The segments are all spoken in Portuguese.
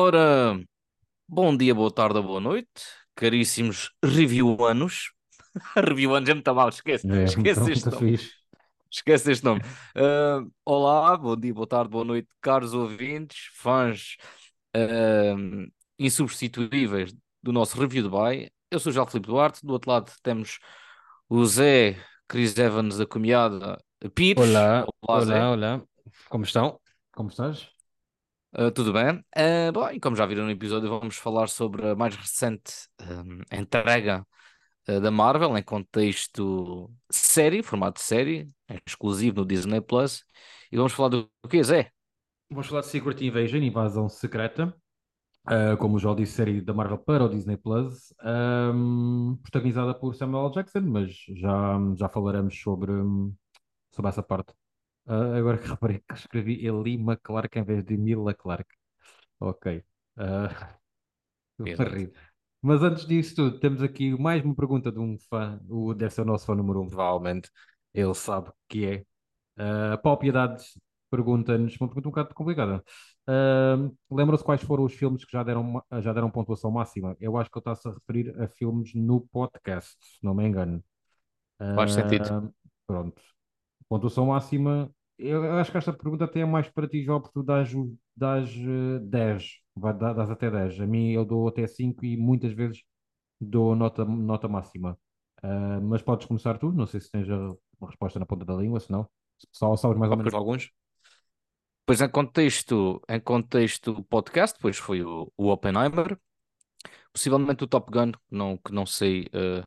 Ora, bom dia, boa tarde ou boa noite, caríssimos reviewanos. reviewanos é muito mal, esquece, É, esquece muito este nome. fixe. Esquece este nome. Ah, olá, bom dia, boa tarde, boa noite, caros ouvintes, fãs ah, insubstituíveis do nosso Review Dubai. Eu sou o João Filipe Duarte, do outro lado temos o Zé Chris Evans da Comiada Pires. Olá, Olá, olá, olá. Como estão? Como estás? Uh, tudo bem? Uh, bom, e como já viram no episódio, vamos falar sobre a mais recente um, entrega uh, da Marvel em contexto série, formato série, exclusivo no Disney Plus. E vamos falar do que, Zé? Vamos falar de Secret Invasion, invasão secreta. Ah, como João disse, série da Marvel para o Disney Plus, ahm, protagonizada por Samuel L. Jackson, mas já, já falaremos sobre, hum, sobre essa parte. Ah, agora que reparei que escrevi Eli McClark em vez de Emilia Clarke. Ok. Rir. Mas antes disso tudo, temos aqui mais uma pergunta de um fã, o, deve ser o nosso fã número um, provavelmente. Ele sabe que é. Uh, Paulo Piedades pergunta-nos uma pergunta um bocado complicada. Uh, Lembram-se quais foram os filmes que já deram, já deram pontuação máxima? Eu acho que ele está-se a referir a filmes no podcast, se não me engano. Faz sentido. Uh, pronto. Pontuação máxima. Eu acho que esta pergunta até é mais para ti, João, porque tu dás, dás eh, 10, vai, dá- dás até 10. A mim eu dou até 5 e muitas vezes dou nota, nota máxima. Uh, mas podes começar tu, não sei se tens a uma resposta na ponta da língua, se não. Só sabes mais ou menos alguns. Pois em contexto, em contexto podcast, pois foi o, o Oppenheimer, possivelmente o Top Gun, não, que não sei uh,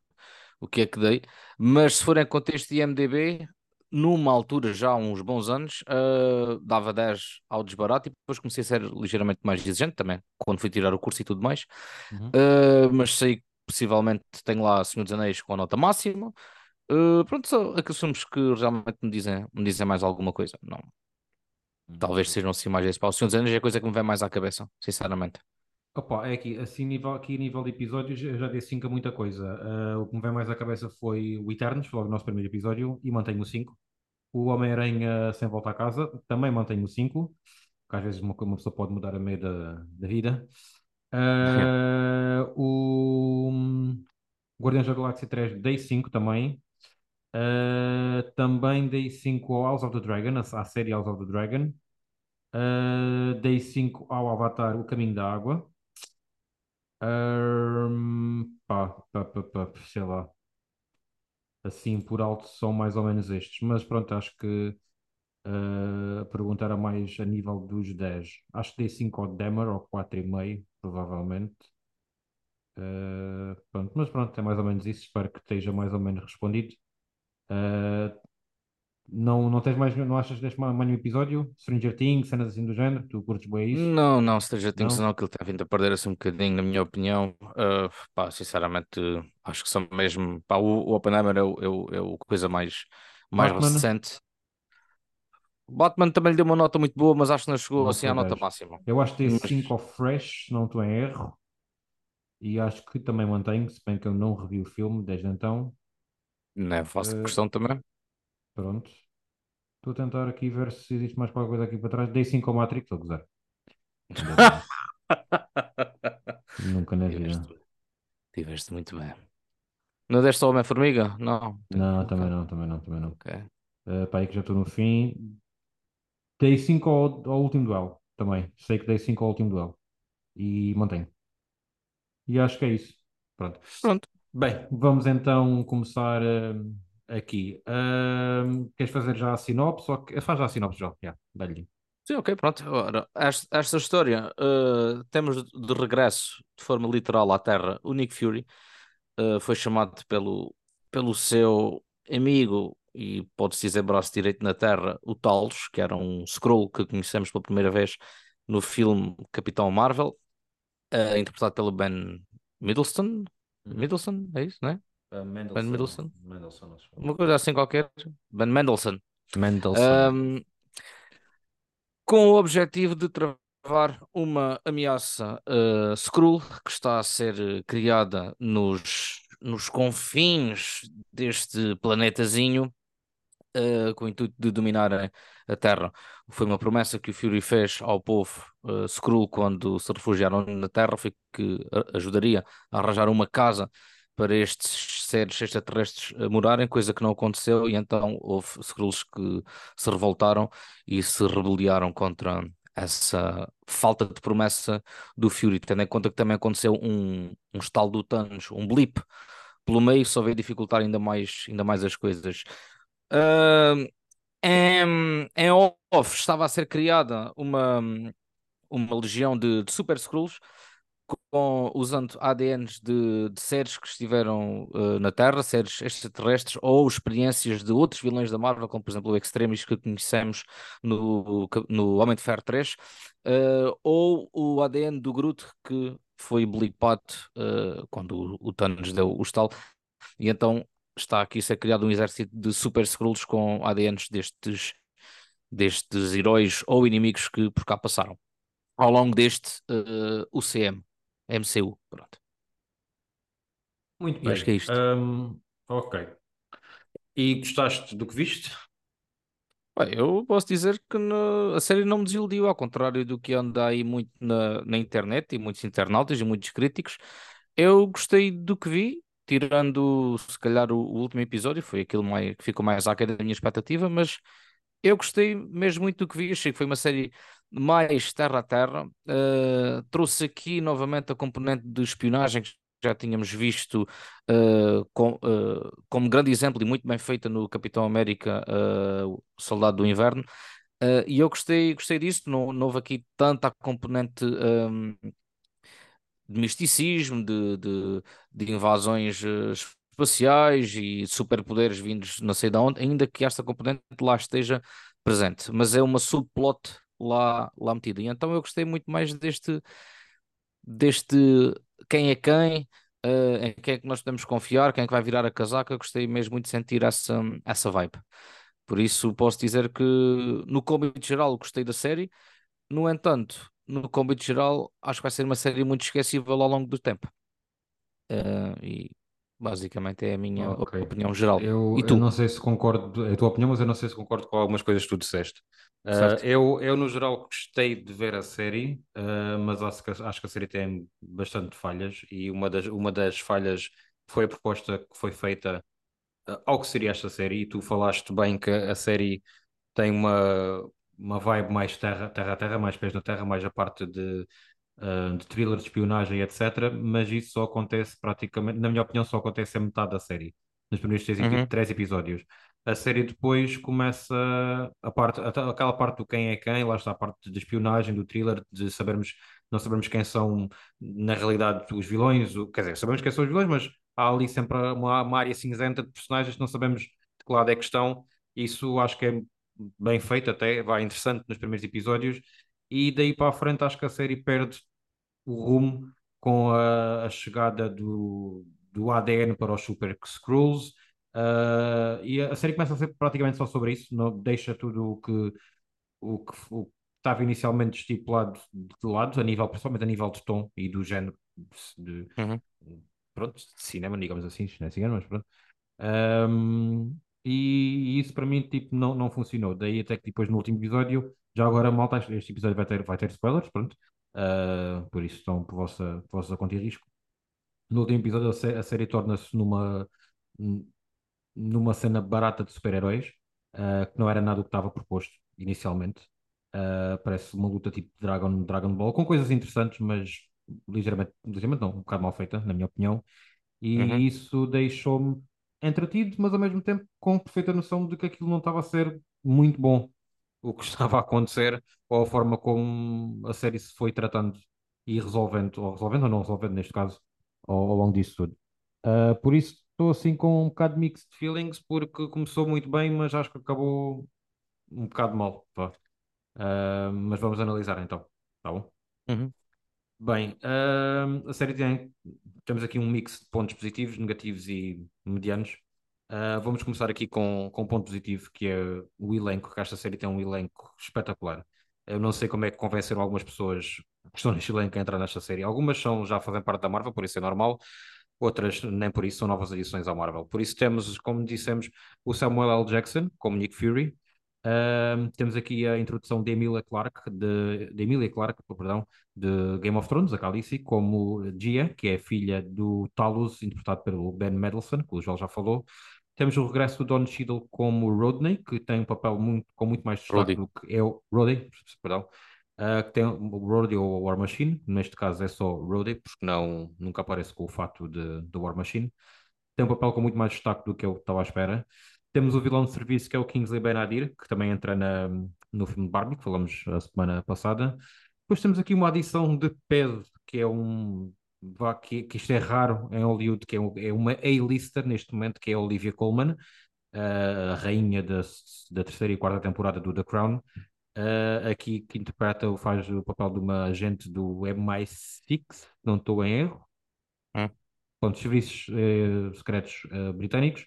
o que é que dei, mas se for em contexto de IMDB, numa altura já há uns bons anos, uh, dava 10 ao desbarato e depois comecei a ser ligeiramente mais exigente também, quando fui tirar o curso e tudo mais. Uhum. Uh, mas sei que possivelmente tenho lá Senhor dos Anéis com a nota máxima. Uh, pronto, são aqueles filmes que realmente me dizem, me dizem mais alguma coisa. Não, talvez sejam assim mais esse. O Senhor dos Anéis é a coisa que me vem mais à cabeça, sinceramente. Opa, é aqui, assim, nível, aqui a nível de episódios, eu já dei 5 a muita coisa. Ah, o que me vem mais à cabeça foi o Eternos, logo o nosso primeiro episódio, e mantenho o 5. O Homem-Aranha Sem Volta a Casa, também mantenho o 5, porque às vezes uma, uma pessoa pode mudar a meio da, da vida. Ah, o Guardiões da Galáxia 3, dei 5 também. Ah, também dei 5 ao House of the Dragon, à série House of the Dragon. Ah, dei 5 ao Avatar, O Caminho da Água. Ahm, pá, pá, pá, pá, sei lá. Assim por alto são mais ou menos estes. Mas pronto, acho que ah, a pergunta era mais a nível dos 10. Acho que dei 5 ao Demer, ou 4,5, provavelmente. Ah, pronto, mas pronto, é mais ou menos isso. Espero que esteja mais ou menos respondido. Ah, não, não tens mais, não achas que tens mais nenhum episódio? Stranger Things, cenas assim do género? Tu curtes bem isso? Não, não, Stranger Things Não? não, que ele tem vindo a perder-se um bocadinho, na minha opinião. Uh, pá, sinceramente, acho que são mesmo. Pá, o, o Oppenheimer é o, é o, é o coisa mais, mais Batman? recente. O Batman também lhe deu uma nota muito boa, mas acho que não chegou assim à nota 10. máxima. Eu acho que Mas 5 ao Fresh, se não estou em erro. E acho que também mantenho, se bem que eu não revi o filme desde então. não é fácil Eh, questão também. pronto. Estou a tentar aqui ver se existe mais qualquer coisa aqui para trás. Dei 5 ao Matrix, estou a gozar. Nunca na vida. Tiveste, tiveste muito bem. Não deste ao Homem-Formiga? Não. Não, também não, também não, também não. ok. Uh, pá, aí que já estou no fim. Dei 5 ao, ao último duelo também. Sei que dei 5 ao último duelo. E mantenho. E acho que é isso. Pronto. Pronto. Bem, vamos então começar hum, aqui. Hum, queres fazer já a sinopse? Ou... Faz já a sinopse, já. Yeah, dá-lhe. Sim, ok, pronto. Ora, esta, esta história, uh, temos de regresso, de forma literal, à Terra, o Nick Fury. Uh, foi chamado pelo, pelo seu amigo e pode-se dizer braço direito na Terra, o Talos, que era um Skrull que conhecemos pela primeira vez no filme Capitão Marvel, uh, interpretado pelo Ben Middleton. Middleton, é isso, não é? Ben Mendelsohn. Mendelssohn, acho. Uma coisa assim qualquer. Ben Mendelsohn. Mendelssohn. Um, com o objetivo de travar uma ameaça uh, Skrull que está a ser criada nos, nos confins deste planetazinho uh, com o intuito de dominarem a Terra. Foi uma promessa que o Fury fez ao povo uh, Skrull quando se refugiaram na Terra, foi que ajudaria a arranjar uma casa para estes seres extraterrestres morarem, coisa que não aconteceu, e então houve Skrulls que se revoltaram e se rebeliaram contra essa falta de promessa do Fury, tendo em conta que também aconteceu um, um estalo do Thanos, um blip pelo meio, só veio dificultar ainda mais, ainda mais as coisas. Uh, em, em off estava a ser criada uma, uma legião de, de Super Skrulls com, usando ADNs de, de seres que estiveram uh, na Terra, seres extraterrestres, ou experiências de outros vilões da Marvel, como por exemplo o Extremis que conhecemos no, no Homem de Ferro 3, uh, eh, ou o ADN do Groot que foi blipado uh, quando o, o Thanos deu o estalo, e então está aqui a ser criado um exército de Super Skrulls com ADNs destes, destes heróis ou inimigos que por cá passaram ao longo deste UCM. MCU. Pronto. Muito bem. acho que é isto. Um, ok. E gostaste do que viste? Bem, eu posso dizer que a série não me desiludiu, ao contrário do que anda aí muito na, na internet e muitos internautas e muitos críticos. Eu gostei do que vi, tirando se calhar o, o último episódio, foi aquilo mais, que ficou mais aquém da minha expectativa, mas eu gostei mesmo muito do que vi, achei que foi uma série mais terra a terra. Uh, trouxe aqui novamente a componente de espionagem que já tínhamos visto uh, com, uh, como grande exemplo e muito bem feita no Capitão América, o Soldado do Inverno. e eu gostei, gostei disso, não, não houve aqui tanta componente um, de misticismo, de, de, de invasões espaciais e superpoderes vindos não sei de onde, ainda que esta componente lá esteja presente, mas é uma subplot lá, lá metida. E então eu gostei muito mais deste, deste quem é quem, uh, em quem é que nós podemos confiar, quem é que vai virar a casaca. Gostei mesmo muito de sentir essa, essa vibe. Por isso posso dizer que no cômbito geral gostei da série. No entanto, no cômbito geral, acho que vai ser uma série muito esquecível ao longo do tempo. Uh, e Basicamente é a minha okay. opinião geral. Eu, e tu? eu não sei se concordo, é a tua opinião, mas eu não sei se concordo com algumas coisas que tu disseste. Uh, eu, eu, no geral, gostei de ver a série, uh, mas acho que, acho que a série tem bastante falhas e uma das, uma das falhas foi a proposta que foi feita uh, ao que seria esta série. E tu falaste bem que a série tem uma, uma vibe mais terra, terra a terra, mais pés na terra, mais a parte de uh, de thriller, de espionagem, etc. Mas isso só acontece praticamente, na minha opinião, só acontece a metade da série, nos primeiros três, uhum. três episódios. A série depois começa a parte, aquela parte do quem é quem, lá está a parte de espionagem, do thriller, de sabermos, não sabemos quem são na realidade os vilões, quer dizer, sabemos quem são os vilões, mas há ali sempre uma, uma área cinzenta de personagens que não sabemos de que lado é que estão. Isso acho que é bem feito até, vai interessante nos primeiros episódios e daí para a frente acho que a série perde o rumo com a, a chegada do, do ADN para os Super Skrulls. Uh, e a série começa a ser praticamente só sobre isso, não deixa tudo o que, o que, o que estava inicialmente estipulado de lado, a nível, principalmente a nível de tom e do género de, uhum. pronto, de cinema, digamos assim, não é cinema, mas pronto. Um, e, e, isso para mim tipo, não, não funcionou. Daí até que depois no último episódio, já agora malta, este episódio vai ter, vai ter spoilers, pronto. Uh, por isso estão por vossa, por vossa conta e risco. No último episódio a, sé a série torna-se numa, numa cena barata de super-heróis, uh, que não era nada o que estava proposto inicialmente. Uh, parece uma luta tipo Dragon, Dragon Ball, com coisas interessantes, mas ligeiramente, ligeiramente não, um bocado mal feita, na minha opinião. E uhum. isso deixou-me entretido, mas ao mesmo tempo com perfeita noção de que aquilo não estava a ser muito bom o que estava a acontecer ou a forma como a série se foi tratando e resolvendo, ou resolvendo ou não resolvendo neste caso, ao, ao longo disso tudo. Uh, por isso estou assim com um bocado de mixed feelings, porque começou muito bem, mas acho que acabou um bocado mal. Uh, mas vamos analisar então, tá bom? Uhum. Bem, uh, a série tem, temos aqui um mix de pontos positivos, negativos e medianos. Uh, vamos começar aqui com, com um ponto positivo, que é o elenco, que esta série tem um elenco espetacular. Eu não sei como é que convenceram algumas pessoas que estão neste elenco a entrar nesta série. Algumas são, já fazem parte da Marvel, por isso é normal. outras nem por isso são novas adições ao Marvel. Por isso temos, como dissemos, o Samuel L. Jackson como Nick Fury. Uh, temos aqui a introdução de Emilia Clarke, de, de Emilia Clarke, perdão, de Game of Thrones, a Khaleesi, como Gia, que é filha do Talos, interpretado pelo Ben Mendelsohn, que o Joel já falou. Temos o regresso do Don Cheadle como Rodney, que tem um papel muito, com muito mais destaque do que é o Rodney, perdão, uh, que tem o Rodney ou o War Machine, neste caso é só Rodney, porque não, nunca aparece com o fato de, de War Machine. Tem um papel com muito mais destaque do que eu estava à espera. Temos o vilão de serviço que é o Kingsley Ben-Adir, que também entra na, no filme de Barbie, que falamos a semana passada. Depois temos aqui uma adição de peso, que é um. Que, que isto é raro em Hollywood, que é, é uma A-lister neste momento, que é a Olivia Colman, a rainha da, da terceira e quarta temporada do The Crown. Uh, aqui que interpreta, faz o papel de uma agente do MI6, não estou em erro. Hum. Serviços uh, secretos uh, britânicos.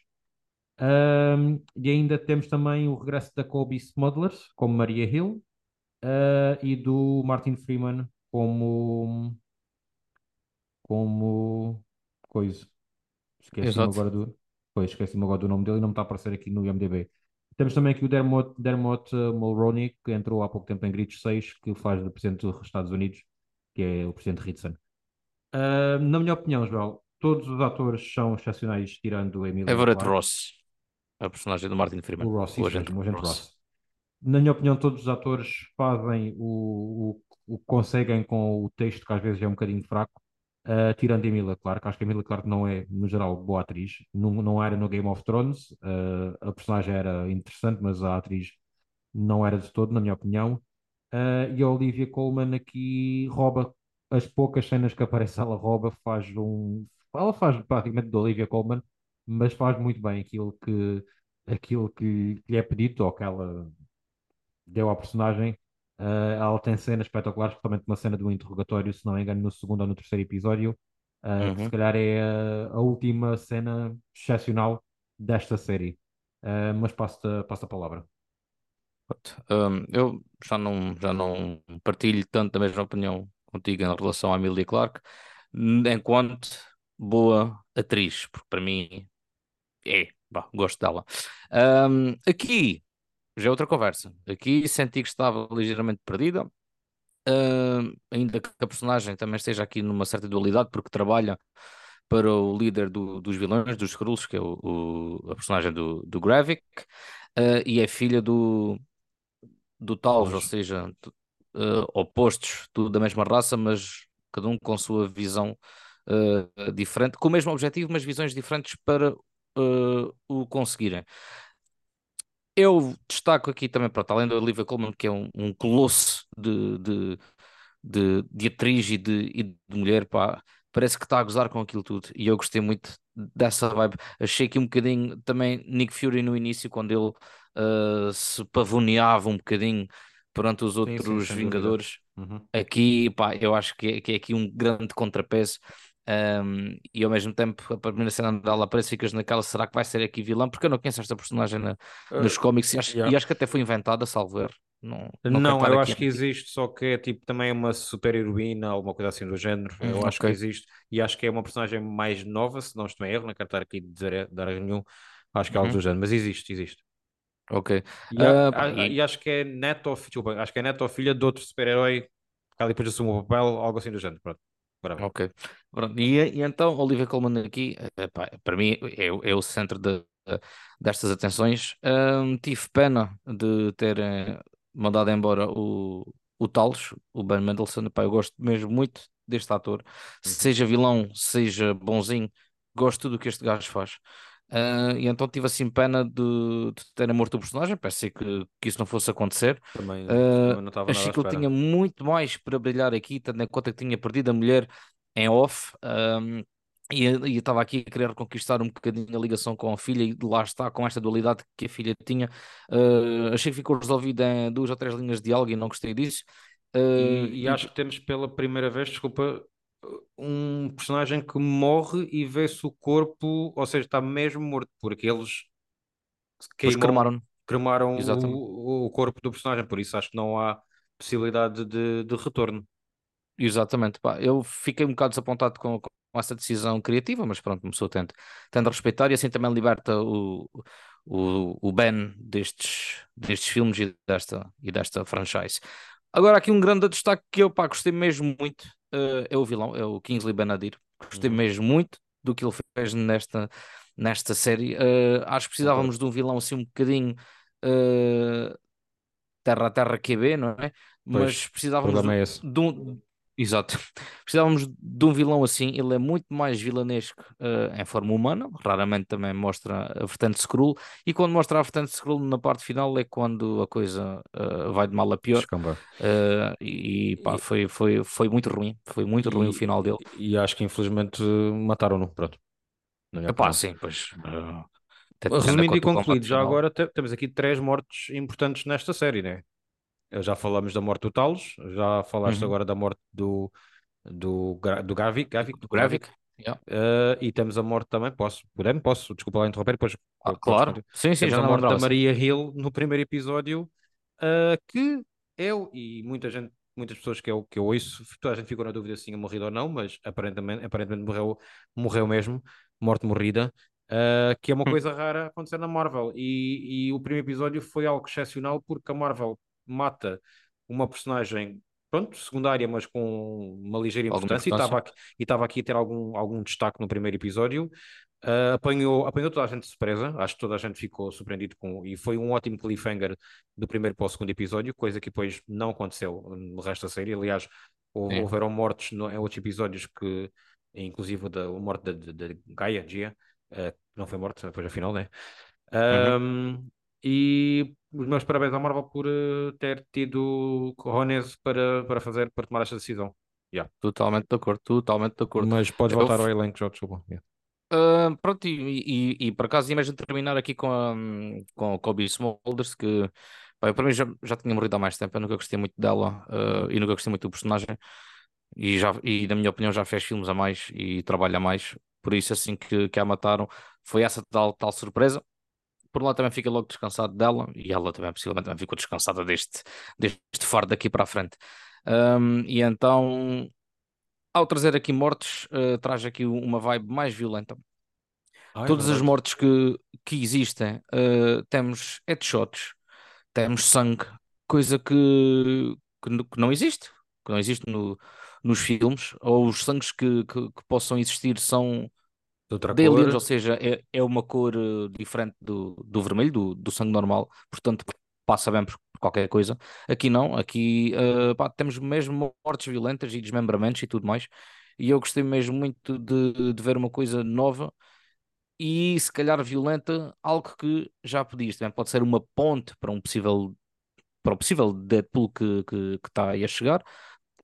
Um, e ainda temos também o regresso da Kobe Smudlers, como Maria Hill, uh, e do Martin Freeman como. Como. coisa. Esqueci-me agora do. Pois, esqueci-me agora do nome dele e não me está a aparecer aqui no IMDb. Temos também aqui o Dermot, Dermot uh, Mulroney, que entrou há pouco tempo em Gritos 6, que faz do Presidente dos Estados Unidos, que é o Presidente Ritson. Uh, na minha opinião, Joel, todos os atores são excepcionais, tirando o Emílio. Everett Ross a personagem do Martin Freeman. O Ross, o agente, o agente Ross. Ross. Na minha opinião, todos os atores fazem o, o, o conseguem com o texto, que às vezes é um bocadinho fraco, uh, tirando Emilia Clarke. Acho que Emilia Clarke não é, no geral, boa atriz. Não, não era no Game of Thrones. Uh, a personagem era interessante, mas a atriz não era de todo, na minha opinião. Uh, e a Olivia Colman aqui rouba as poucas cenas que aparece, ela rouba, faz um. Ela faz praticamente de Olivia Colman mas faz muito bem aquilo que, aquilo que lhe é pedido ou que ela deu à personagem. Uh, ela tem cenas espetaculares, especialmente uma cena do interrogatório, se não me engano, no segundo ou no terceiro episódio, uh, uhum. que se calhar é a, a, última cena excepcional desta série. Uh, mas passo-te passo a palavra. Um, eu já não, já não partilho tanto da mesma opinião contigo em relação à Emilia Clarke, enquanto boa atriz, porque para mim é, bah, gosto dela. Um, aqui já é outra conversa. Aqui senti que estava ligeiramente perdida. Uh, ainda que a personagem também esteja aqui numa certa dualidade, porque trabalha para o líder do, dos vilões, dos Skrulls, que é o, o, a personagem do, do Gravik, uh, e é filha do, do Talos, ou seja, uh, opostos do, da mesma raça, mas cada um com sua visão uh, diferente, com o mesmo objetivo, mas visões diferentes para o conseguirem. Eu destaco aqui também, para além da Olivia Colman, que é um, um colosso de, de, de, de, atriz e de, e de mulher, pá, parece que está a gozar com aquilo tudo. E eu gostei muito dessa vibe. Achei que um bocadinho também Nick Fury no início, quando ele uh, se pavoneava um bocadinho perante os outros sim, sim, Vingadores. Uhum. Aqui, pá, eu acho que é, que é aqui um grande contrapeso. Um, e ao mesmo tempo, a primeira cena dela aparece, ficas naquela, será que vai ser aqui vilã? Porque eu não conheço esta personagem na, nos uh, cómics e acho, yeah. e acho, que até foi inventada, salvo erro. Não, não, não eu acho que existe, só que é tipo também uma super heroína, alguma coisa assim do género. Hum, eu okay. acho que existe e acho que é uma personagem mais nova, se não estou em erro, não quero estar aqui a dizer dar nenhum, acho que é algo uhum. do género, mas existe, existe. Ok. E, uh, a, e... e, acho que é neto, desculpa, acho que é neto ou filha de outro super-herói que ali depois assume o papel, algo assim do género. Pronto. Ok. Pronto. E, e, então, Olivia Colman aqui, epá, para mim, é, é, o centro de, destas atenções. Um, tive pena de ter mandado embora o, o Talos, o Ben Mendelsohn. Epá, eu gosto mesmo muito deste ator, uhum. seja vilão, seja bonzinho, gosto de tudo o que este gajo faz. Uh, e então tive assim pena de, de terem morto o personagem, pensei que, que isso não fosse acontecer. Também, uh, estava achei que ele tinha muito mais para brilhar aqui, tendo em conta que tinha perdido a mulher em off. Um, e estava aqui a querer reconquistar um bocadinho a ligação com a filha, e lá está, com esta dualidade que a filha tinha. Uh, achei que ficou resolvido em duas ou três linhas de diálogo e não gostei disso. Uh, e, e, acho que temos pela primeira vez, desculpa, um personagem que morre e vê-se o corpo, ou seja, está mesmo morto, porque eles queimam, cremaram, cremaram o, o, corpo do personagem, por isso acho que não há possibilidade de, de retorno. Exatamente, pá. eu fiquei um bocado desapontado com, com essa decisão criativa, mas pronto, começou tendo, tendo a respeitar e assim também liberta o, o, o Ben destes, destes filmes e desta, e desta franchise. Agora, aqui um grande destaque que eu pá, gostei mesmo muito uh, é o vilão, é o Kingsley Benadir. Gostei uhum. mesmo muito do que ele fez nesta, nesta série. Uh, acho que precisávamos de um vilão assim um bocadinho uh, terra a terra QB, não é? Mas pois, precisávamos é de, de, um, Exato. Precisávamos de um vilão assim. Ele é muito mais vilanesco uh, em forma humana. Raramente também mostra a vertente Skrull. E quando mostra a vertente Skrull na parte final é quando a coisa uh, vai de mal a pior. Uh, e pá, e... Foi, foi, foi muito ruim. Foi muito e... ruim o final dele. E acho que infelizmente mataram-no. Pronto. Epá, sim, pois. Resumindo e concluído, já agora temos aqui três mortes importantes nesta série, né? Já falamos da morte do Talos, já falaste uhum. agora da morte do, do, do Gavik, Gavik, do Gravik. Yeah. Uh, e temos a morte também, posso, podemos, posso, desculpa lá interromper, depois ah, claro, sim, sim, já a morte da Maria Hill no primeiro episódio, uh, que eu e muita gente, muitas pessoas que eu, que eu ouço, toda a gente ficou na dúvida se tinha morrido ou não, mas aparentemente, aparentemente morreu, morreu mesmo, morte morrida, uh, que é uma hum. coisa rara acontecer na Marvel, e, e o primeiro episódio foi algo excepcional porque a Marvel mata uma personagem pronto, secundária, mas com uma ligeira importância, e estava aqui, aqui a ter algum, algum destaque no primeiro episódio. Uh, apanhou, apanhou toda a gente de surpresa, acho que toda a gente ficou surpreendido com, e foi um ótimo cliffhanger do primeiro para o segundo episódio, coisa que depois não aconteceu no resto da série. Aliás, houve, houveram mortes no, em outros episódios que, inclusive da morte de, Gaia, Gia, uh, não foi morte, depois afinal, né? Uhum. Um, e os meus parabéns à Marvel por uh, ter tido cojones para, para fazer, para tomar esta decisão. Yeah. Totalmente de acordo, totalmente de acordo. Mas podes voltar ao elenco, já desculpa. Yeah. Uh, pronto, e, e, e, por acaso imagino terminar aqui com, a, com a Kobe Smulders, que pá, para mim já, já tinha morrido há mais tempo, eu nunca gostei muito dela uh, e nunca gostei muito do personagem e, já, e na minha opinião já fez filmes a mais e trabalha a mais, por isso assim que, que a mataram foi essa tal, tal surpresa por lá também fica logo descansado dela e ela também possivelmente também ficou descansada deste, deste fardo daqui para a frente. Um, e então, ao trazer aqui mortes, uh, traz aqui uma vibe mais violenta. É Todas as mortes que, que existem, uh, temos headshots, temos sangue, coisa que, que, que, não existe, que não existe no, nos filmes, ou os sangues que, que, que possam existir são de outra cor. ou seja, é, é uma cor uh, diferente do, do vermelho, do, do sangue normal, portanto passa bem por qualquer coisa. Aqui não, aqui uh, pá, temos mesmo mortes violentas e desmembramentos e tudo mais. E eu gostei mesmo muito de, de ver uma coisa nova e se calhar violenta, algo que já pediste, também pode ser uma ponte para um possível para o possível Deadpool que, que, que está aí a chegar,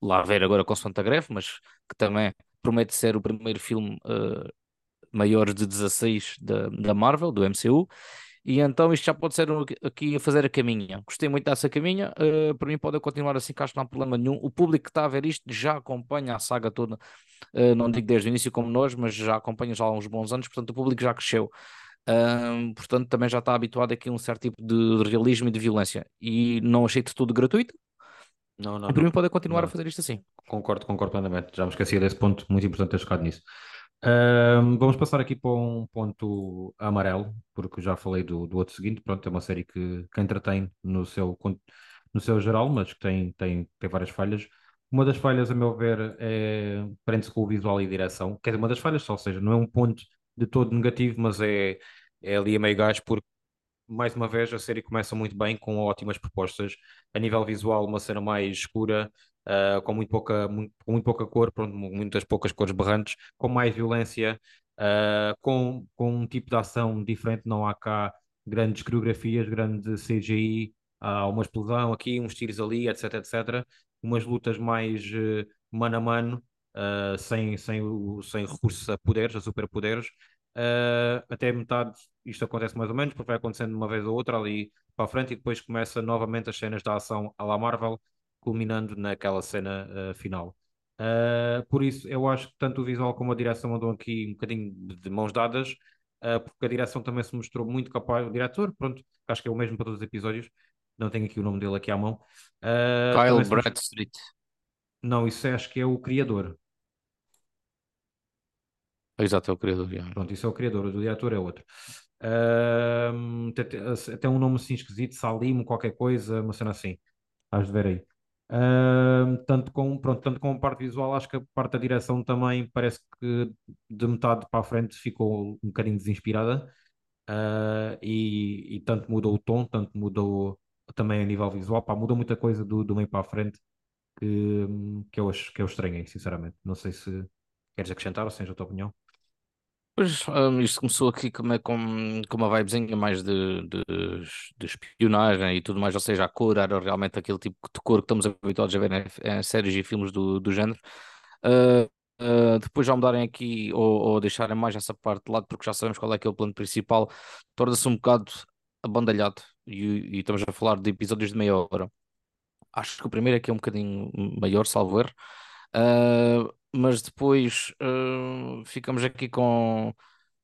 lá a ver agora com Santa Greve, mas que também promete ser o primeiro filme uh, maiores de 16 da, da Marvel, do MCU, e então isto já pode ser aqui a fazer a caminha. Gostei muito dessa caminha, uh, para mim pode continuar assim, que acho que não há problema nenhum. O público que está a ver isto já acompanha a saga toda, uh, não digo desde o início como nós, mas já acompanha já há uns bons anos, portanto o público já cresceu. Portanto, também já está habituado aqui a um certo tipo de realismo e de violência. E não achei de tudo gratuito. Não, não. E para mim pode continuar não. a fazer isto assim. Concordo, concordo plenamente. Já me esqueci desse ponto, muito importante ter chegado nisso vamos passar aqui para um ponto amarelo, porque já falei do, do outro seguinte. Pronto, é uma série que, que entretém no seu, no seu geral, mas que tem, tem, tem várias falhas. Uma das falhas, a meu ver, é, prende-se com o visual e direção. Quer dizer, uma das falhas, só, ou seja, não é um ponto de todo negativo, mas é, é ali a meio gás, porque mais uma vez a série começa muito bem, com ótimas propostas. A nível visual, uma cena mais escura, uh, com, muito pouca, muito, com muito pouca cor, pronto, muitas poucas cores berrantes, com mais violência, uh, com, com um tipo de ação diferente, não há cá grandes coreografias, grande CGI, há uma explosão aqui, uns tiros ali, etc, etc. Umas lutas mais uh, mano a mano, uh, sem, sem, sem recursos a poderes, a superpoderes. Uh, até metade isto acontece mais ou menos, porque vai acontecendo uma vez ou outra ali para a frente e depois começa novamente as cenas da ação à la Marvel, culminando naquela cena uh, final. Uh, por isso, eu acho que tanto o visual como a direção andam aqui um bocadinho de, mãos dadas, uh, porque a direção também se mostrou muito capaz. O diretor, pronto, acho que é o mesmo para todos os episódios, não tenho aqui o nome dele aqui à mão. Kyle Bradstreet. Não, isso é, acho que é o criador. Exato, é o criador. Yeah. Pronto, isso é o criador, o diretor é outro. Uh, tem, um nome assim esquisito, Salim, qualquer coisa, uma cena assim. Estás de ver aí. Uh, tanto, com, pronto, tanto com a parte visual, acho que a parte da direção também parece que de metade para a frente ficou um bocadinho desinspirada. Uh, e, e, tanto mudou o tom, tanto mudou também a nível visual, pá, mudou muita coisa do, do meio para a frente que, que, eu, que eu estranhei, sinceramente. Não sei se queres acrescentar ou seja a tua opinião. Pois, um, isto começou aqui como é, com, com uma vibezinha mais de, de, de espionagem e tudo mais, ou seja, a cor era realmente aquele tipo de cor que estamos habituados a ver em, em séries e filmes do, do género. Uh, uh, depois já mudarem aqui ou, ou, deixarem mais essa parte de lado, porque já sabemos qual é que é o plano principal, torna-se um bocado abandalhado e, e, estamos a falar de episódios de meia hora. Acho que o primeiro aqui é um bocadinho maior, salvo erro. Uh, mas depois uh, ficamos aqui com,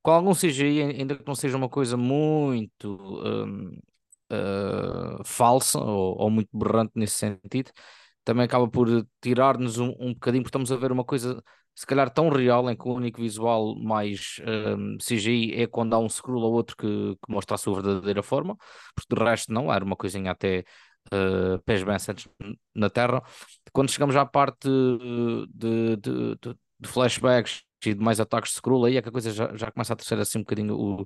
com algum CGI, ainda que não seja uma coisa muito uh, falsa ou, ou, muito berrante nesse sentido, também acaba por tirar-nos um, um bocadinho, porque estamos a ver uma coisa se calhar tão real em que o único visual mais um, CGI é quando há um scroll ou outro que, que, mostra a sua verdadeira forma, porque de resto não, era uma coisinha até uh, pés bem assentos na terra. Quando chegamos à parte de, de, de, de flashbacks e de mais ataques de scroll, aí é que a coisa já, já começa a terceira assim um bocadinho o,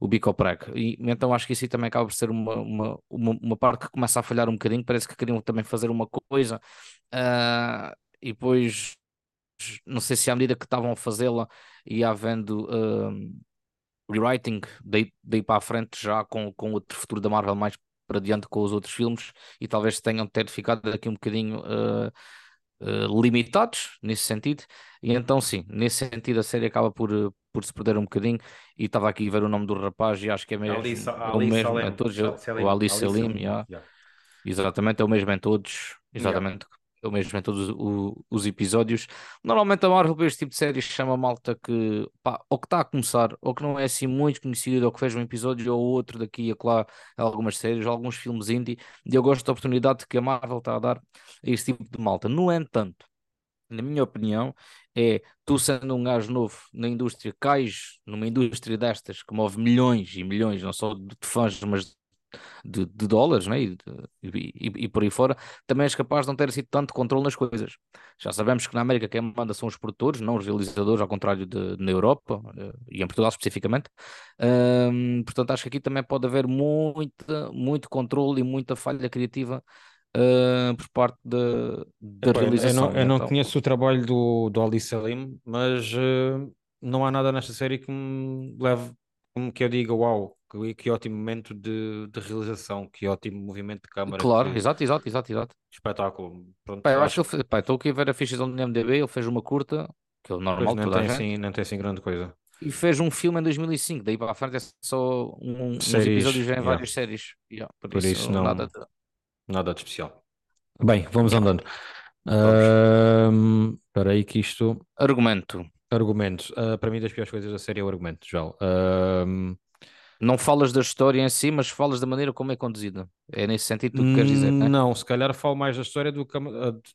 o bico ao. E então acho que isso também acaba por ser uma, uma, uma, uma, parte que começa a falhar um bocadinho. Parece que queriam também fazer uma coisa uh, e depois não sei se à medida que estavam a fazê-la e havendo uh, rewriting daí, daí para a frente já com, com outro futuro da Marvel mais para diante com os outros filmes e talvez tenham ter ficado aqui um bocadinho uh, uh, limitados nesse sentido. E então, sim, nesse sentido, a série acaba por, por se perder um bocadinho. E estava aqui a ver o nome do rapaz e acho que é mesmo, é o mesmo em todos. O Ali Selim, yeah. yeah. exatamente, é o mesmo em todos. Exatamente. Yeah pelo menos em todos os, os, episódios. Normalmente a Marvel para este tipo de séries chama malta que pá, ou que está a começar, ou que não é assim muito conhecido, ou que fez um episódio ou outro daqui e acolá algumas séries, alguns filmes indie, e eu gosto da oportunidade que a Marvel está a dar a este tipo de malta. No entanto, na minha opinião, é tu sendo um gajo novo na indústria, cais numa indústria destas que move milhões e milhões, não só de fãs, mas de, de dólares né? E, e, e, por aí fora, também és capaz de não ter sido tanto controle nas coisas. Já sabemos que na América quem manda são os produtores, não os realizadores, ao contrário de, na Europa eh, e em Portugal especificamente. Portanto, acho que aqui também pode haver muita, muito controle e muita falha criativa Uh, por parte da, da realização. Eu não, eu não então. conheço o trabalho do, do Ali Salim, mas uh, não há nada nesta série que me leve, como que eu diga, uau, que, que ótimo momento de, de realização, que ótimo movimento de câmara. Claro, que... exato, exato, exato, exato. Espetáculo. Pronto, pá, eu acho que ele, estou aqui a ver a ficha do MDB, ele fez uma curta, que é o normal, não tem, assim, não tem assim grande coisa. E fez um filme em 2005, daí para a frente é só um, séries, uns episódios em yeah. várias séries. Yeah, por, por, isso, isso não, nada, de... nada de especial. Bem, vamos andando. Espera uh, aí que isto... Argumento. Argumento. Uh, para mim das piores coisas da série é o argumento, João. Uh, não falas da história em si, mas falas da maneira como é conduzida. É nesse sentido que tu queres dizer, não, é? não se calhar falo mais da história do que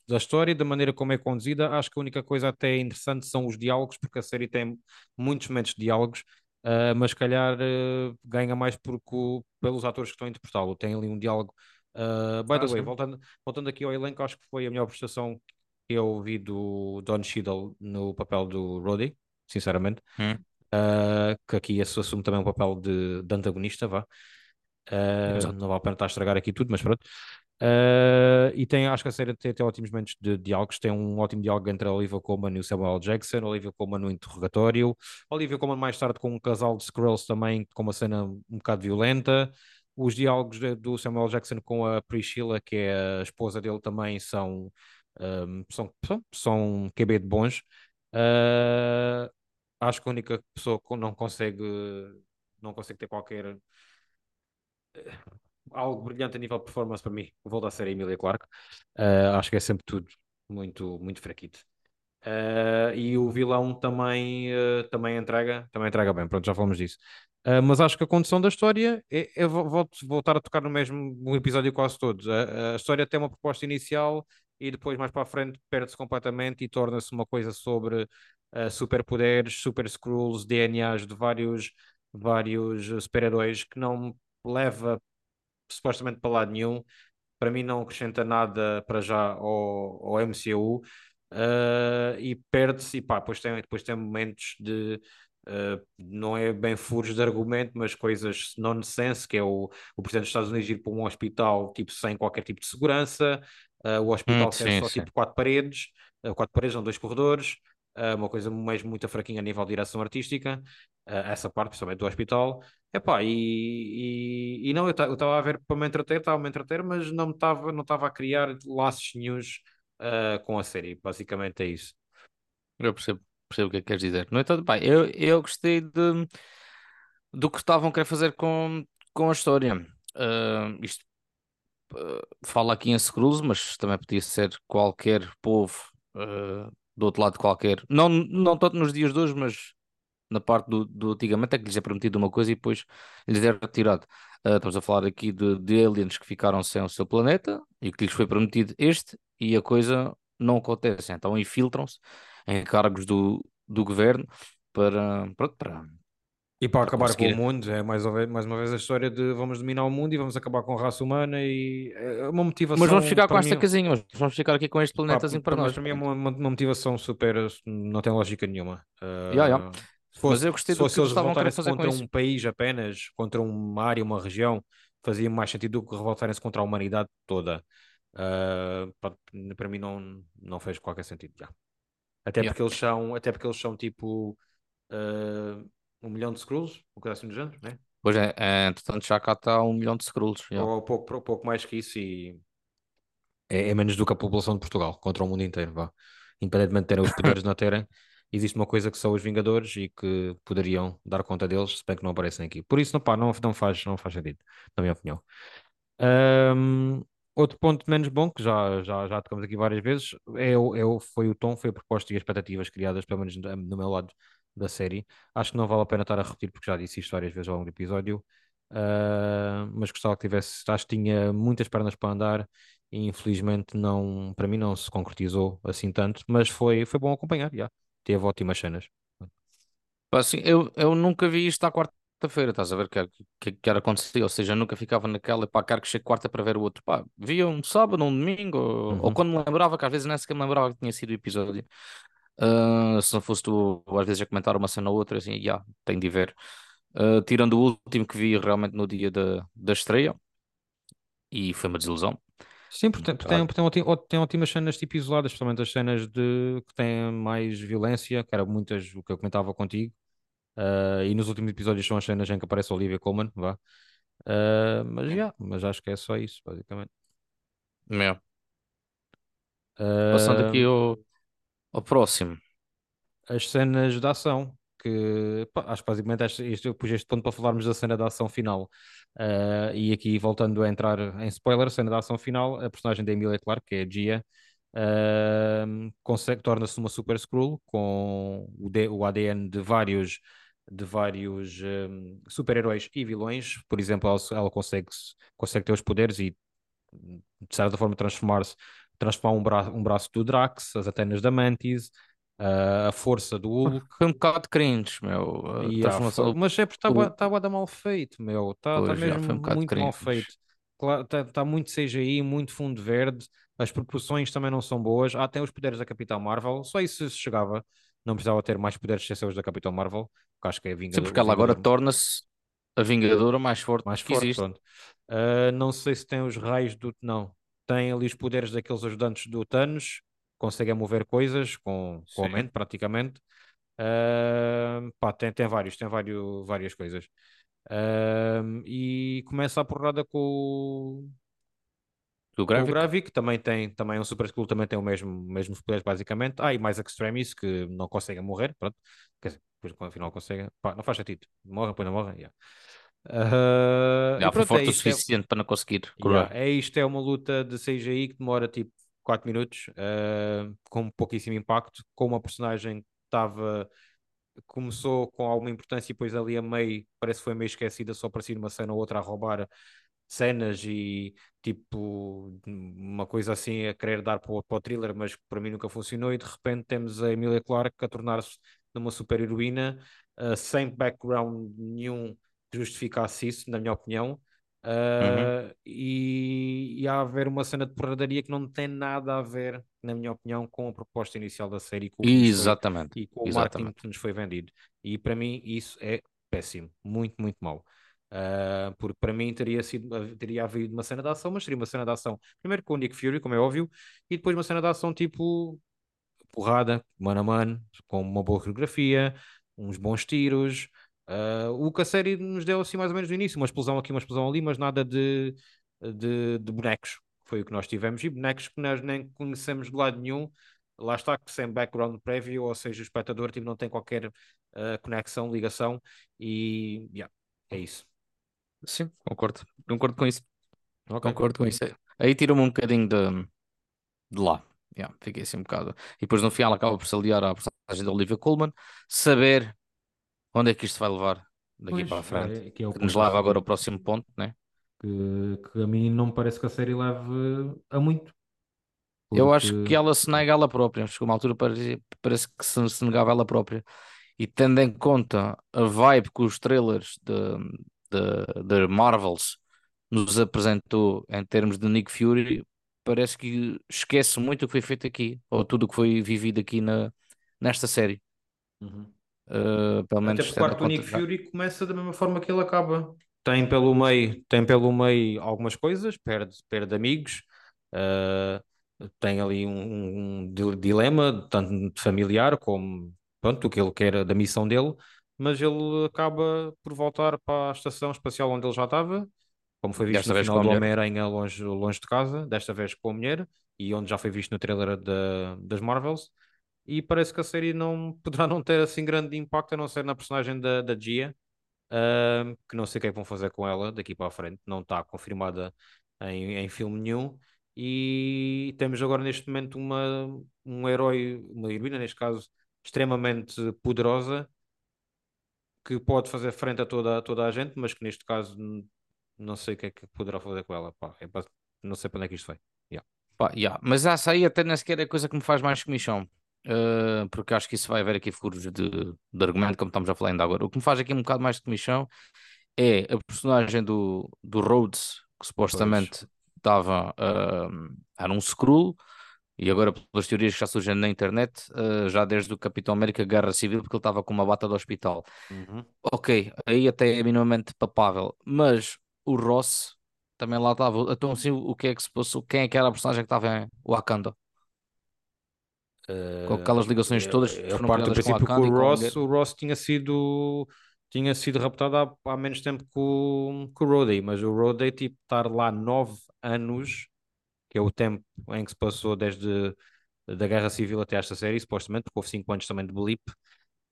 da história e da maneira como é conduzida. Acho que a única coisa até interessante são os diálogos, porque a série tem muitos momentos de diálogos, uh, mas se calhar uh, ganha mais porque, pelos atores que estão a interpretá-lo. Tem ali um diálogo. Uh, by ah, the way, voltando, voltando aqui ao elenco, acho que foi a melhor prestação eu ouvi do Don Cheadle no papel do Roddy, sinceramente. Hum uh, que aqui assume também um papel de, de antagonista, vá. Uh, não vale a pena estar a estragar aqui tudo, mas pronto. Uh, e tem, acho que a série tem, tem ótimos momentos de diálogos. Tem um ótimo diálogo entre a Olivia Colman e o Samuel Jackson. A Olivia Colman no interrogatório. A Olivia Colman mais tarde com um casal de Skrulls também, com uma cena um bocado violenta. Os diálogos de, do Samuel Jackson com a Priscilla, que é a esposa dele, também são, um, são, são, QB de bons. Uh, acho que a única pessoa que não consegue, não consegue ter qualquer eh, algo brilhante a nível de performance para mim, volta a ser a Emilia Clarke. Uh, acho que é sempre tudo muito, muito fraquito. Uh, e o vilão também, uh, também entrega, também entrega bem, pronto, já falamos disso. Mas acho que a condução da história é, é volto, voltar a tocar no mesmo episódio quase todos. A, história tem uma proposta inicial e depois mais para a frente perde-se completamente e torna-se uma coisa sobre uh, superpoderes, super scrolls, DNAs de vários, vários super-heróis que não leva supostamente para lado nenhum. Para mim não acrescenta nada para já ao, ao MCU. Uh, e perde-se, e pá, depois tem, depois tem momentos de Uh, não é bem furos de argumento, mas coisas nonsense, que é o, o presidente dos Estados Unidos ir para um hospital tipo, sem qualquer tipo de segurança, uh, o hospital hum, tem só sim. tipo quatro paredes, uh, quatro paredes, não dois corredores, uma coisa mesmo muito fraquinha a nível de direção artística, essa parte, principalmente do hospital. Epá, e, e, e não, eu estava a ver para me entreter, estava a me entreter, mas não estava não a criar laços nenhums com a série, basicamente é isso. Eu percebo percebo o que é que queres dizer. No entanto, pá, eu, eu gostei de, do que estavam a querer fazer com, com a história. Uh, isto uh, fala aqui em Skrulls, mas também podia ser qualquer povo uh, do outro lado qualquer. Não, não tanto nos dias de hoje, mas na parte do, do antigamente é que lhes é prometido uma coisa e depois lhes é retirado. Uh, estamos a falar aqui de, de aliens que ficaram sem o seu planeta e que lhes foi prometido este e a coisa não acontece. Então infiltram-se em cargos do, do governo para, pronto, para, e para, acabar conseguir. com o mundo, é mais uma, vez, mais uma vez a história de vamos dominar o mundo e vamos acabar com a raça humana e é uma motivação. Mas vamos ficar com esta mim... casinha, vamos ficar aqui com este planetazinho para, para nós. Para mim é uma, uma, motivação super, não tem lógica nenhuma. Uh, yeah, yeah. Se fosse, Mas eu gostei se fosse eles revoltarem-se contra um país apenas, contra uma área, uma região, fazia mais sentido do que revoltarem-se contra a humanidade toda. Uh, para, para mim não, não fez qualquer sentido já. Até yeah. porque eles são, até porque eles são tipo uh, um milhão de scrolls, um coisa assim do género, né? Pois é, é entretanto já cá está um milhão de scrolls. Ou pouco, pouco mais que isso e é, é, menos do que a população de Portugal contra o mundo inteiro, vá. Independentemente de terem os poderes não terem, existe uma coisa que são os Vingadores e que poderiam dar conta deles, se bem que não aparecem aqui. Por isso, não, pá, não, não, faz, não faz sentido, na minha opinião. Um, Outro ponto menos bom, que já, já, já tocamos aqui várias vezes, é, é foi o tom, foi a proposta e as expectativas criadas, pelo menos no, no meu lado da série. Acho que não vale a pena estar a repetir, porque já disse isto várias vezes ao longo do episódio, uh, mas gostava que tivesse, acho que tinha muitas pernas para andar e infelizmente não, para mim não se concretizou assim tanto, mas foi, foi bom acompanhar, já. Teve ótimas cenas. Assim, eu, eu nunca vi isto à quarta feira estás a ver que, que, que era acontecer, ou seja, nunca ficava naquela, pá, quero que chegue quarta para ver o outro, pá, via um sábado, um domingo, uhum. ou, quando me lembrava, que às vezes nem sequer me lembrava que tinha sido o episódio, uh, se não fosse tu, às vezes a comentar uma cena ou outra, assim, já, yeah, tenho de ver, uh, tirando o último que vi realmente no dia da, da estreia, e foi uma desilusão. Sim, porque tem, tem, tem, tem ótimas cenas tipo isoladas, especialmente as cenas de, que têm mais violência, que era muitas o que eu comentava contigo, Uh, e nos últimos episódios são as cenas em que aparece a Olivia Colman, vá. Uh, mas, yeah, mas acho que é só isso, basicamente. Yeah. Uh, Passando aqui ao, ao próximo. As cenas de ação, que pá, acho que basicamente este, eu pus este ponto para falarmos da cena de ação final. Uh, e aqui voltando a entrar em spoiler, cena de ação final, a personagem da Emilia Clarke, que é a Gia, uh, consegue, torna-se uma super scroll com o, D, o ADN de vários de vários um, super-heróis e vilões. Por exemplo, ela, ela, consegue, consegue ter os poderes e, de certa forma, transformar-se, transformar um, bra um braço do Drax, as antenas da Mantis, uh, a força do Hulk. Foi um bocado cringe, meu. Yeah, mas é porque estava tá, tá mal feito, meu. Está tá mesmo um muito mal feito. Está claro, tá muito CGI, muito fundo verde. As proporções também não são boas. Ah, tem os poderes da Capitão Marvel. Só isso chegava. Não precisava ter mais poderes sem ser os da Capitão Marvel porque acho que é a Vingadora. Sim, porque ela agora torna-se a Vingadora mais forte mais forte. Uh, não sei se tem os raios do. Não. Tem ali os poderes daqueles ajudantes do Thanos, consegue mover coisas com, com a mente, praticamente. Uh, pá, tem, tem vários, tem vários, várias coisas. Uh, e começa a porrada com, do Gravik. O Gravik também tem, também é um super school, também tem o mesmo, mesmos poderes basicamente. Ah, e mais Extremis que não conseguem morrer, pronto. Quer dizer, depois afinal conseguem, pá, não faz sentido. Morrem, depois não morrem, yeah. Uh, Já, foi forte é o suficiente é, para não conseguir. Yeah, é isto, é uma luta de CGI que demora tipo 4 minutos, uh, com pouquíssimo impacto, com uma personagem que estava começou com alguma importância e depois ali a meio parece que foi meio esquecida, só aparecia uma cena ou outra a roubar cenas e tipo uma coisa assim a querer dar para o, para o thriller, mas que para mim nunca funcionou. E de repente temos a Emilia Clarke a tornar-se numa super heroína uh, sem background nenhum justificasse isso, na minha opinião. Uh, uhum. e, e há a haver uma cena de porradaria que não tem nada a ver, na minha opinião, com a proposta inicial da série com Exatamente. Foi, e com o Exatamente. marketing que nos foi vendido. E para mim isso é péssimo, muito, muito mau. Uh, porque para mim teria, sido, teria havido uma cena de ação, mas seria uma cena de ação primeiro com o Nick Fury, como é óbvio, e depois uma cena de ação tipo porrada, mano a mano, com uma boa coreografia, uns bons tiros, Uh, o que a série nos deu assim mais ou menos no início, uma explosão aqui, uma explosão ali, mas nada de, de, de bonecos, foi o que nós tivemos, e bonecos que nós nem conhecemos de lado nenhum, lá está, sem background prévio, ou seja, o espectador tipo, não tem qualquer uh, conexão, ligação, e yeah, é isso. Sim, concordo, concordo com isso. Okay. Concordo com isso. Aí tira-me um bocadinho de, de lá. Yeah, fiquei assim um bocado. E depois no final acaba por se aliar à personagem da Olivia Colman, saber Onde é que isto vai levar daqui pois, para a frente? É, que, é que nos leva agora ao próximo ponto, né? Que, que a mim não me parece que a série leve a muito. Porque... Eu acho que ela se nega ela própria. Chegou uma altura parece, parece que se, se negava ela própria. E tendo em conta a vibe que os trailers de, de, de Marvels nos apresentou em termos de Nick Fury, parece que esquece muito o que foi feito aqui, ou tudo o que foi vivido aqui na, nesta série. Uhum. Uh, pelo menos Até porque o quarto Nick Fury começa da mesma forma que ele acaba. Tem pelo meio, tem pelo meio algumas coisas, perde, perde amigos, uh, tem ali um, um, dilema, tanto familiar como pronto, o que ele quer da missão dele, mas ele acaba por voltar para a estação espacial onde ele já estava, como foi visto desta no final do Homem-Aranha longe, longe de casa, desta vez com a mulher, e onde já foi visto no trailer de, das Marvels e parece que a série não poderá não ter assim grande impacto a não ser na personagem da, da Gia, uh, que não sei o que é que vão fazer com ela daqui para a frente, não está confirmada em, em filme nenhum. E temos agora neste momento uma, um herói, uma heroína neste caso, extremamente poderosa que pode fazer frente a toda, toda a gente, mas que neste caso não sei o que é que poderá fazer com ela. Pá, é, não sei para onde é que isto vai. Yeah. Pá, yeah. Mas essa aí até nem sequer é a coisa que me faz mais comissão. Uh, porque acho que isso vai haver aqui furos de, de argumento, como estamos a falar ainda agora. O que me faz aqui um bocado mais de comissão é a personagem do, do Rhodes, que supostamente estava uh, era um Skrull, e agora pelas teorias que já surgem na internet, uh, já desde o Capitão América Guerra Civil, porque ele estava com uma bata do hospital. Uhum. Ok, aí até é minimamente papável, mas o Ross também lá estava. Então, assim, o que é que se passou? Quem é que era a personagem que estava em Wakanda? Com aquelas ligações todas eu, eu parto do princípio que o Ross, o Ross tinha sido tinha sido raptado há, há menos tempo que o, que o Roddy, mas o Roddy tipo estar lá nove anos que é o tempo em que se passou desde da Guerra Civil até esta série, supostamente, porque houve cinco anos também de blip,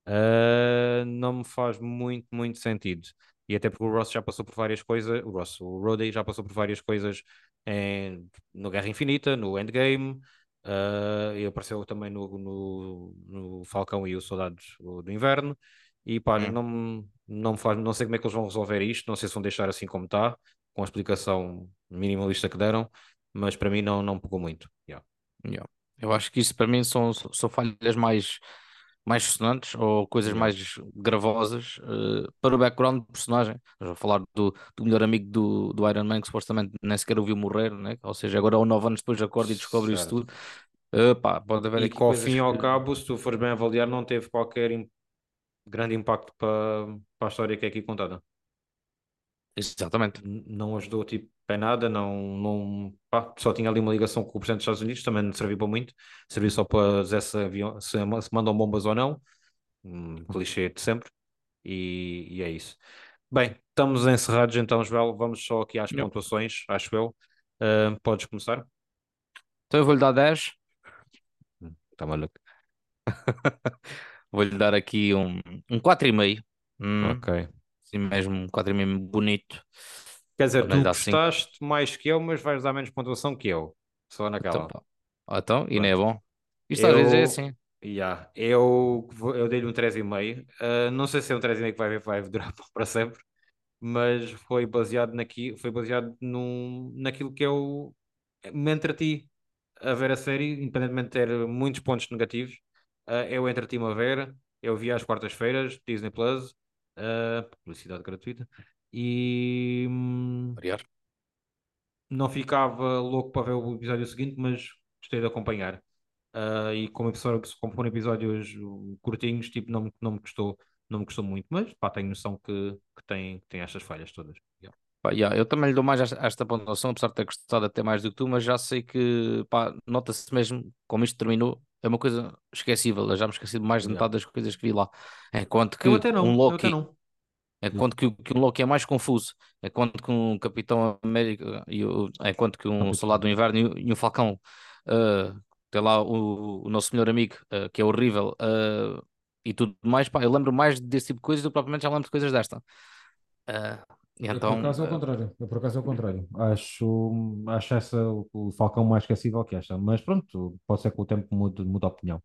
uh, não me faz muito, muito sentido. E até porque o Ross já passou por várias coisas, o Ross, o Roddy já passou por várias coisas em, no Guerra Infinita, no Endgame, Uh, e apareceu também no, no, no, Falcão e os Soldados do Inverno. E pá, hum. não, não, faz, não sei como é que eles vão resolver isto. Não sei se vão deixar assim como está, com a explicação minimalista que deram, mas para mim não, não pegou muito. Yeah. Yeah. Eu acho que isso para mim são, são falhas mais, mais sonantes ou coisas mais gravosas uh, para o background do personagem. vou falar do, do melhor amigo do, do Iron Man que supostamente nem sequer o viu morrer, né? ou seja, agora ou nove anos depois acorda e descobre certo. isso tudo. Uh, pá, pode haver e que ao fim e ao cabo, se tu fores bem avaliar, não teve qualquer grande impacto para, para a história que é aqui contada. Exatamente. Não ajudou tipo em nada, não, não pá, só tinha ali uma ligação com o Presidente dos Estados Unidos, também não serviu para muito, serviu só para dizer se, avião, se, se mandam bombas ou não, um clichê de sempre, e, e, é isso. Bem, estamos encerrados então, Joel, vamos só aqui às Não. pontuações, acho eu. Uh, podes começar? Então eu vou-lhe dar 10. Está maluco. Vou-lhe dar aqui um, um 4,5. Hum, ok. Assim mesmo, um 4,5 bonito. Quer dizer, tu gostaste cinco. mais que eu, mas vais dar menos pontuação que eu. Só naquela. Então, então e não é bom. Isto eu, às vezes é assim. Yeah, eu, eu dei-lhe um 3,5. Uh, ah, não sei se é um 3,5 que vai, vai durar para sempre, mas foi baseado, naqui, foi baseado num, naquilo que eu me entreti a ver a série, independentemente de ter muitos pontos negativos. Uh, eu entreti-me a ver, eu vi às quartas-feiras, Disney Plus, uh, publicidade gratuita, e hum, não ficava louco para ver o episódio seguinte, mas gostei de acompanhar. Uh, e como, episódio, como foram episódios curtinhos, tipo, não, não me custou não me gostou muito, mas pá, tenho noção que, que tem, tem estas falhas todas. Yeah. Pá, yeah, eu também lhe dou mais esta pontuação, apesar de ter gostado até mais do que tu, mas já sei que nota-se mesmo como isto terminou, é uma coisa esquecível. Eu já me esqueci de mais de yeah. metade das coisas que vi lá. Enquanto que eu até não, um Loki. É quanto que, que um Loki é mais confuso, é quanto que um Capitão América, e o, é quanto que um Soldado do Inverno e, e um Falcão, uh, tem lá o, o nosso melhor amigo, uh, que é horrível, uh, e tudo mais, pá, eu lembro mais desse tipo de coisas do que propriamente já lembro de coisas desta. Então, eu, por acaso é o contrário. Eu, por acaso é o contrário. Acho, acho essa o Falcão mais esquecível que esta. Mas pronto, pode ser que o tempo mude, mude a opinião.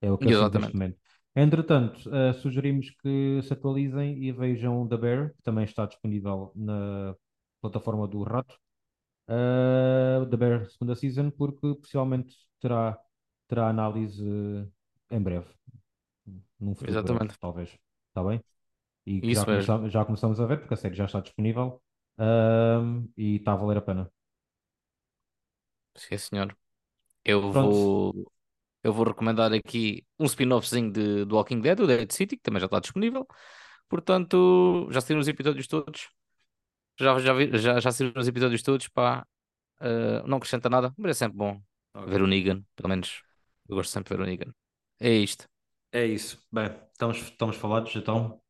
É o que eu sinto neste momento. Entretanto, uh, sugerimos que se atualizem e vejam The Bear, que também está disponível na plataforma do Rato. Uh, The Bear, segunda season, porque possivelmente terá, terá análise em breve num futuro Exatamente. breve, talvez. Está bem? E já começamos, já começamos a ver, porque a série já está disponível e está a valer a pena. Sim, senhor. Eu vou, eu vou recomendar aqui um spin-offzinho de, do Walking Dead, o Dead City, que também já está disponível. Portanto, já saíram os episódios todos. Já, já, vi, já, já saíram os episódios todos, pá. Uh, não acrescenta nada, mas é sempre bom ver o Negan, pelo menos. Eu gosto sempre de ver o Negan. É isto. É isso. Bem, estamos, estamos falados, então.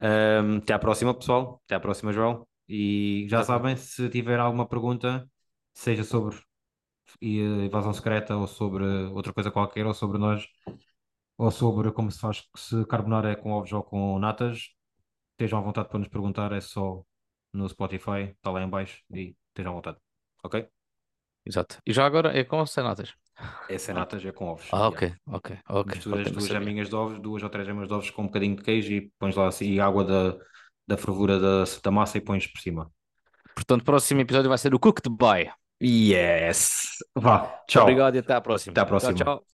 Um, até à próxima, pessoal. Até à próxima, João. E já sabem, se tiver alguma pergunta, seja sobre evasão secreta ou sobre outra coisa qualquer, ou sobre nós, ou sobre como se faz se carbonara é com ovos ou com natas, estejam à vontade para nos perguntar, é só no Spotify, está lá em baixo e estejam à vontade. Ok? Exato. E já agora é com ou sem natas? É sem natas, é com ovos. Ah, ok, ok, ok. Misturas duas geminhas de ovos, duas ou três gemas de ovos com um bocadinho de queijo e pões lá assim água da, da fervura da, da massa e pões por cima. Portanto, o próximo episódio vai ser o Cooked By. Yes! Vá, tchau. Obrigado e até à próxima. Até à próxima. Tchau, tchau.